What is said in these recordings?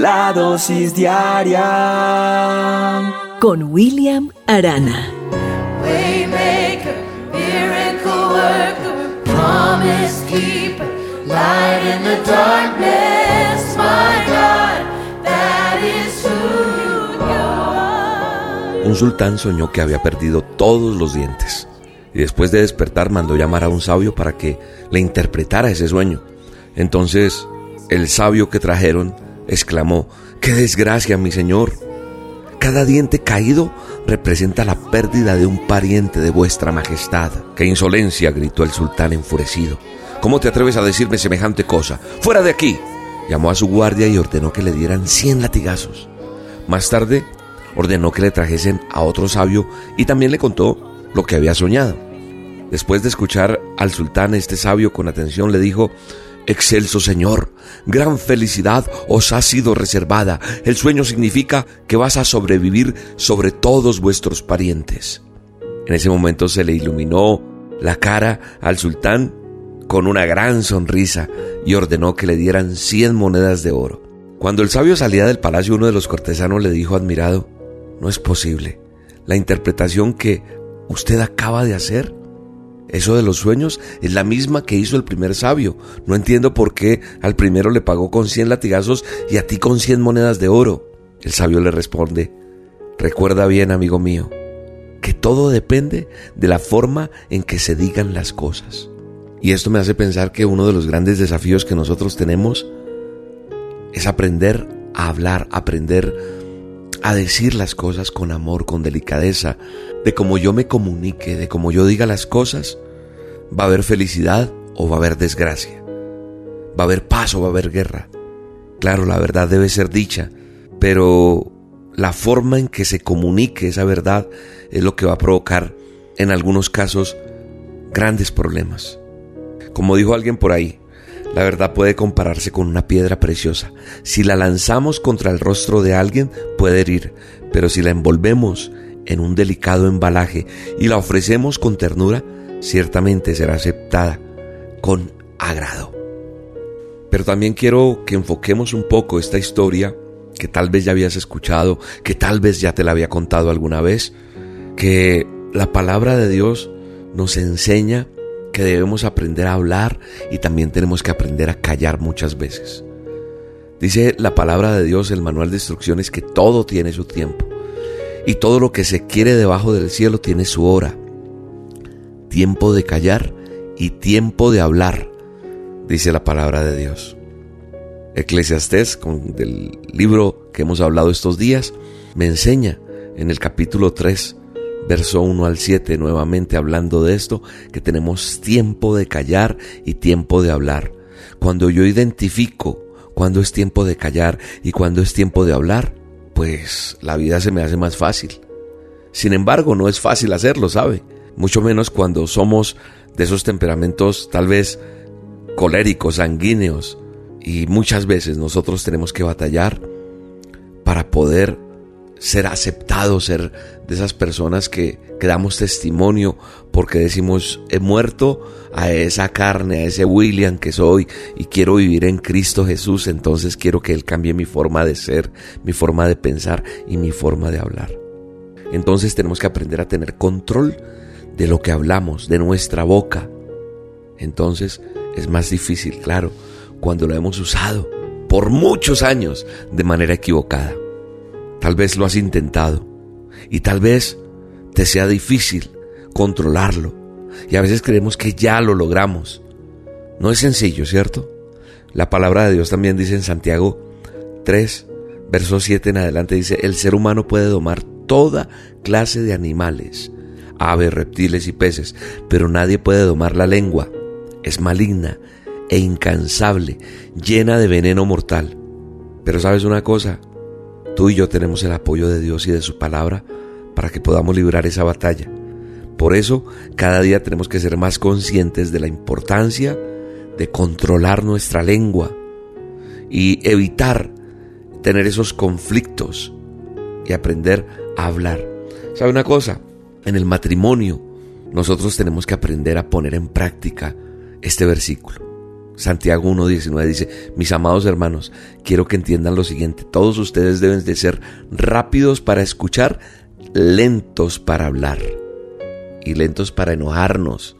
la dosis diaria con William Arana. Un sultán soñó que había perdido todos los dientes y después de despertar mandó llamar a un sabio para que le interpretara ese sueño. Entonces el sabio que trajeron exclamó, ¡Qué desgracia, mi señor! Cada diente caído representa la pérdida de un pariente de vuestra majestad. ¡Qué insolencia! gritó el sultán enfurecido. ¿Cómo te atreves a decirme semejante cosa? ¡Fuera de aquí! Llamó a su guardia y ordenó que le dieran cien latigazos. Más tarde, ordenó que le trajesen a otro sabio y también le contó lo que había soñado. Después de escuchar al sultán, este sabio con atención le dijo, Excelso Señor, gran felicidad os ha sido reservada. El sueño significa que vas a sobrevivir sobre todos vuestros parientes. En ese momento se le iluminó la cara al sultán con una gran sonrisa y ordenó que le dieran cien monedas de oro. Cuando el sabio salía del palacio, uno de los cortesanos le dijo admirado, no es posible. La interpretación que usted acaba de hacer eso de los sueños es la misma que hizo el primer sabio. No entiendo por qué al primero le pagó con cien latigazos y a ti con cien monedas de oro. El sabio le responde, recuerda bien, amigo mío, que todo depende de la forma en que se digan las cosas. Y esto me hace pensar que uno de los grandes desafíos que nosotros tenemos es aprender a hablar, aprender a decir las cosas con amor, con delicadeza, de cómo yo me comunique, de cómo yo diga las cosas, va a haber felicidad o va a haber desgracia, va a haber paz o va a haber guerra. Claro, la verdad debe ser dicha, pero la forma en que se comunique esa verdad es lo que va a provocar, en algunos casos, grandes problemas. Como dijo alguien por ahí, la verdad puede compararse con una piedra preciosa. Si la lanzamos contra el rostro de alguien, puede herir, pero si la envolvemos en un delicado embalaje y la ofrecemos con ternura, ciertamente será aceptada con agrado. Pero también quiero que enfoquemos un poco esta historia que tal vez ya habías escuchado, que tal vez ya te la había contado alguna vez, que la palabra de Dios nos enseña que debemos aprender a hablar y también tenemos que aprender a callar muchas veces. Dice la palabra de Dios, el manual de instrucciones, que todo tiene su tiempo y todo lo que se quiere debajo del cielo tiene su hora. Tiempo de callar y tiempo de hablar, dice la palabra de Dios. Eclesiastés, con el libro que hemos hablado estos días, me enseña en el capítulo 3 verso 1 al 7, nuevamente hablando de esto, que tenemos tiempo de callar y tiempo de hablar. Cuando yo identifico cuando es tiempo de callar y cuando es tiempo de hablar, pues la vida se me hace más fácil. Sin embargo, no es fácil hacerlo, ¿sabe? Mucho menos cuando somos de esos temperamentos tal vez coléricos, sanguíneos, y muchas veces nosotros tenemos que batallar para poder ser aceptados, ser de esas personas que, que, damos testimonio porque decimos, he muerto a esa carne, a ese William que soy y quiero vivir en Cristo Jesús, entonces quiero que Él cambie mi forma de ser, mi forma de pensar y mi forma de hablar. Entonces tenemos que aprender a tener control de lo que hablamos, de nuestra boca. Entonces es más difícil, claro, cuando lo hemos usado por muchos años de manera equivocada. Tal vez lo has intentado y tal vez te sea difícil controlarlo. Y a veces creemos que ya lo logramos. No es sencillo, ¿cierto? La palabra de Dios también dice en Santiago 3, verso 7 en adelante, dice, el ser humano puede domar toda clase de animales, aves, reptiles y peces, pero nadie puede domar la lengua. Es maligna e incansable, llena de veneno mortal. Pero sabes una cosa, Tú y yo tenemos el apoyo de Dios y de su palabra para que podamos librar esa batalla. Por eso, cada día tenemos que ser más conscientes de la importancia de controlar nuestra lengua y evitar tener esos conflictos y aprender a hablar. ¿Sabe una cosa? En el matrimonio nosotros tenemos que aprender a poner en práctica este versículo. Santiago 1.19 dice, mis amados hermanos, quiero que entiendan lo siguiente, todos ustedes deben de ser rápidos para escuchar, lentos para hablar y lentos para enojarnos.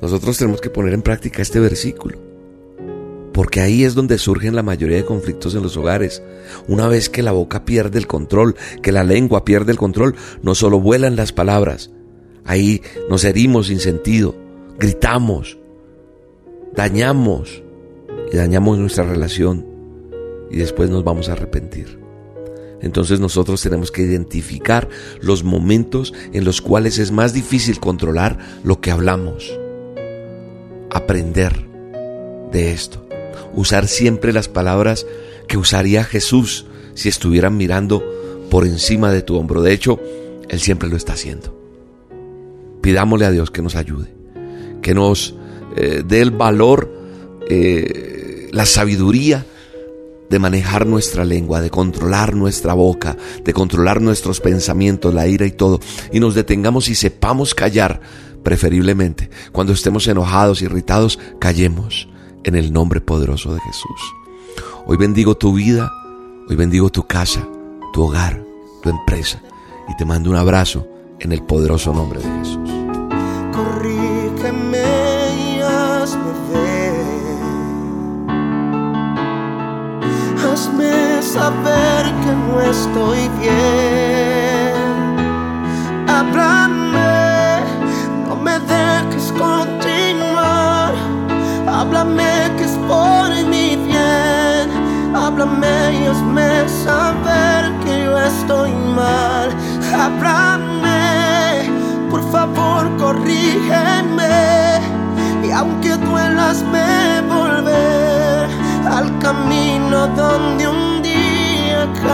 Nosotros tenemos que poner en práctica este versículo, porque ahí es donde surgen la mayoría de conflictos en los hogares. Una vez que la boca pierde el control, que la lengua pierde el control, no solo vuelan las palabras, ahí nos herimos sin sentido, gritamos, dañamos y dañamos nuestra relación y después nos vamos a arrepentir. Entonces nosotros tenemos que identificar los momentos en los cuales es más difícil controlar lo que hablamos. Aprender de esto. Usar siempre las palabras que usaría Jesús si estuvieran mirando por encima de tu hombro. De hecho, Él siempre lo está haciendo. Pidámosle a Dios que nos ayude, que nos eh, dé el valor, eh, la sabiduría de manejar nuestra lengua, de controlar nuestra boca, de controlar nuestros pensamientos, la ira y todo, y nos detengamos y sepamos callar, preferiblemente. Cuando estemos enojados, irritados, callemos en el nombre poderoso de Jesús. Hoy bendigo tu vida, hoy bendigo tu casa, tu hogar, tu empresa, y te mando un abrazo en el poderoso nombre de Jesús. Saber que no estoy bien. Háblame, no me dejes continuar. Háblame que es por mi bien. Háblame y hazme saber que yo estoy mal. Háblame, por favor, corrígeme. Y aunque duelas, me volver al camino donde un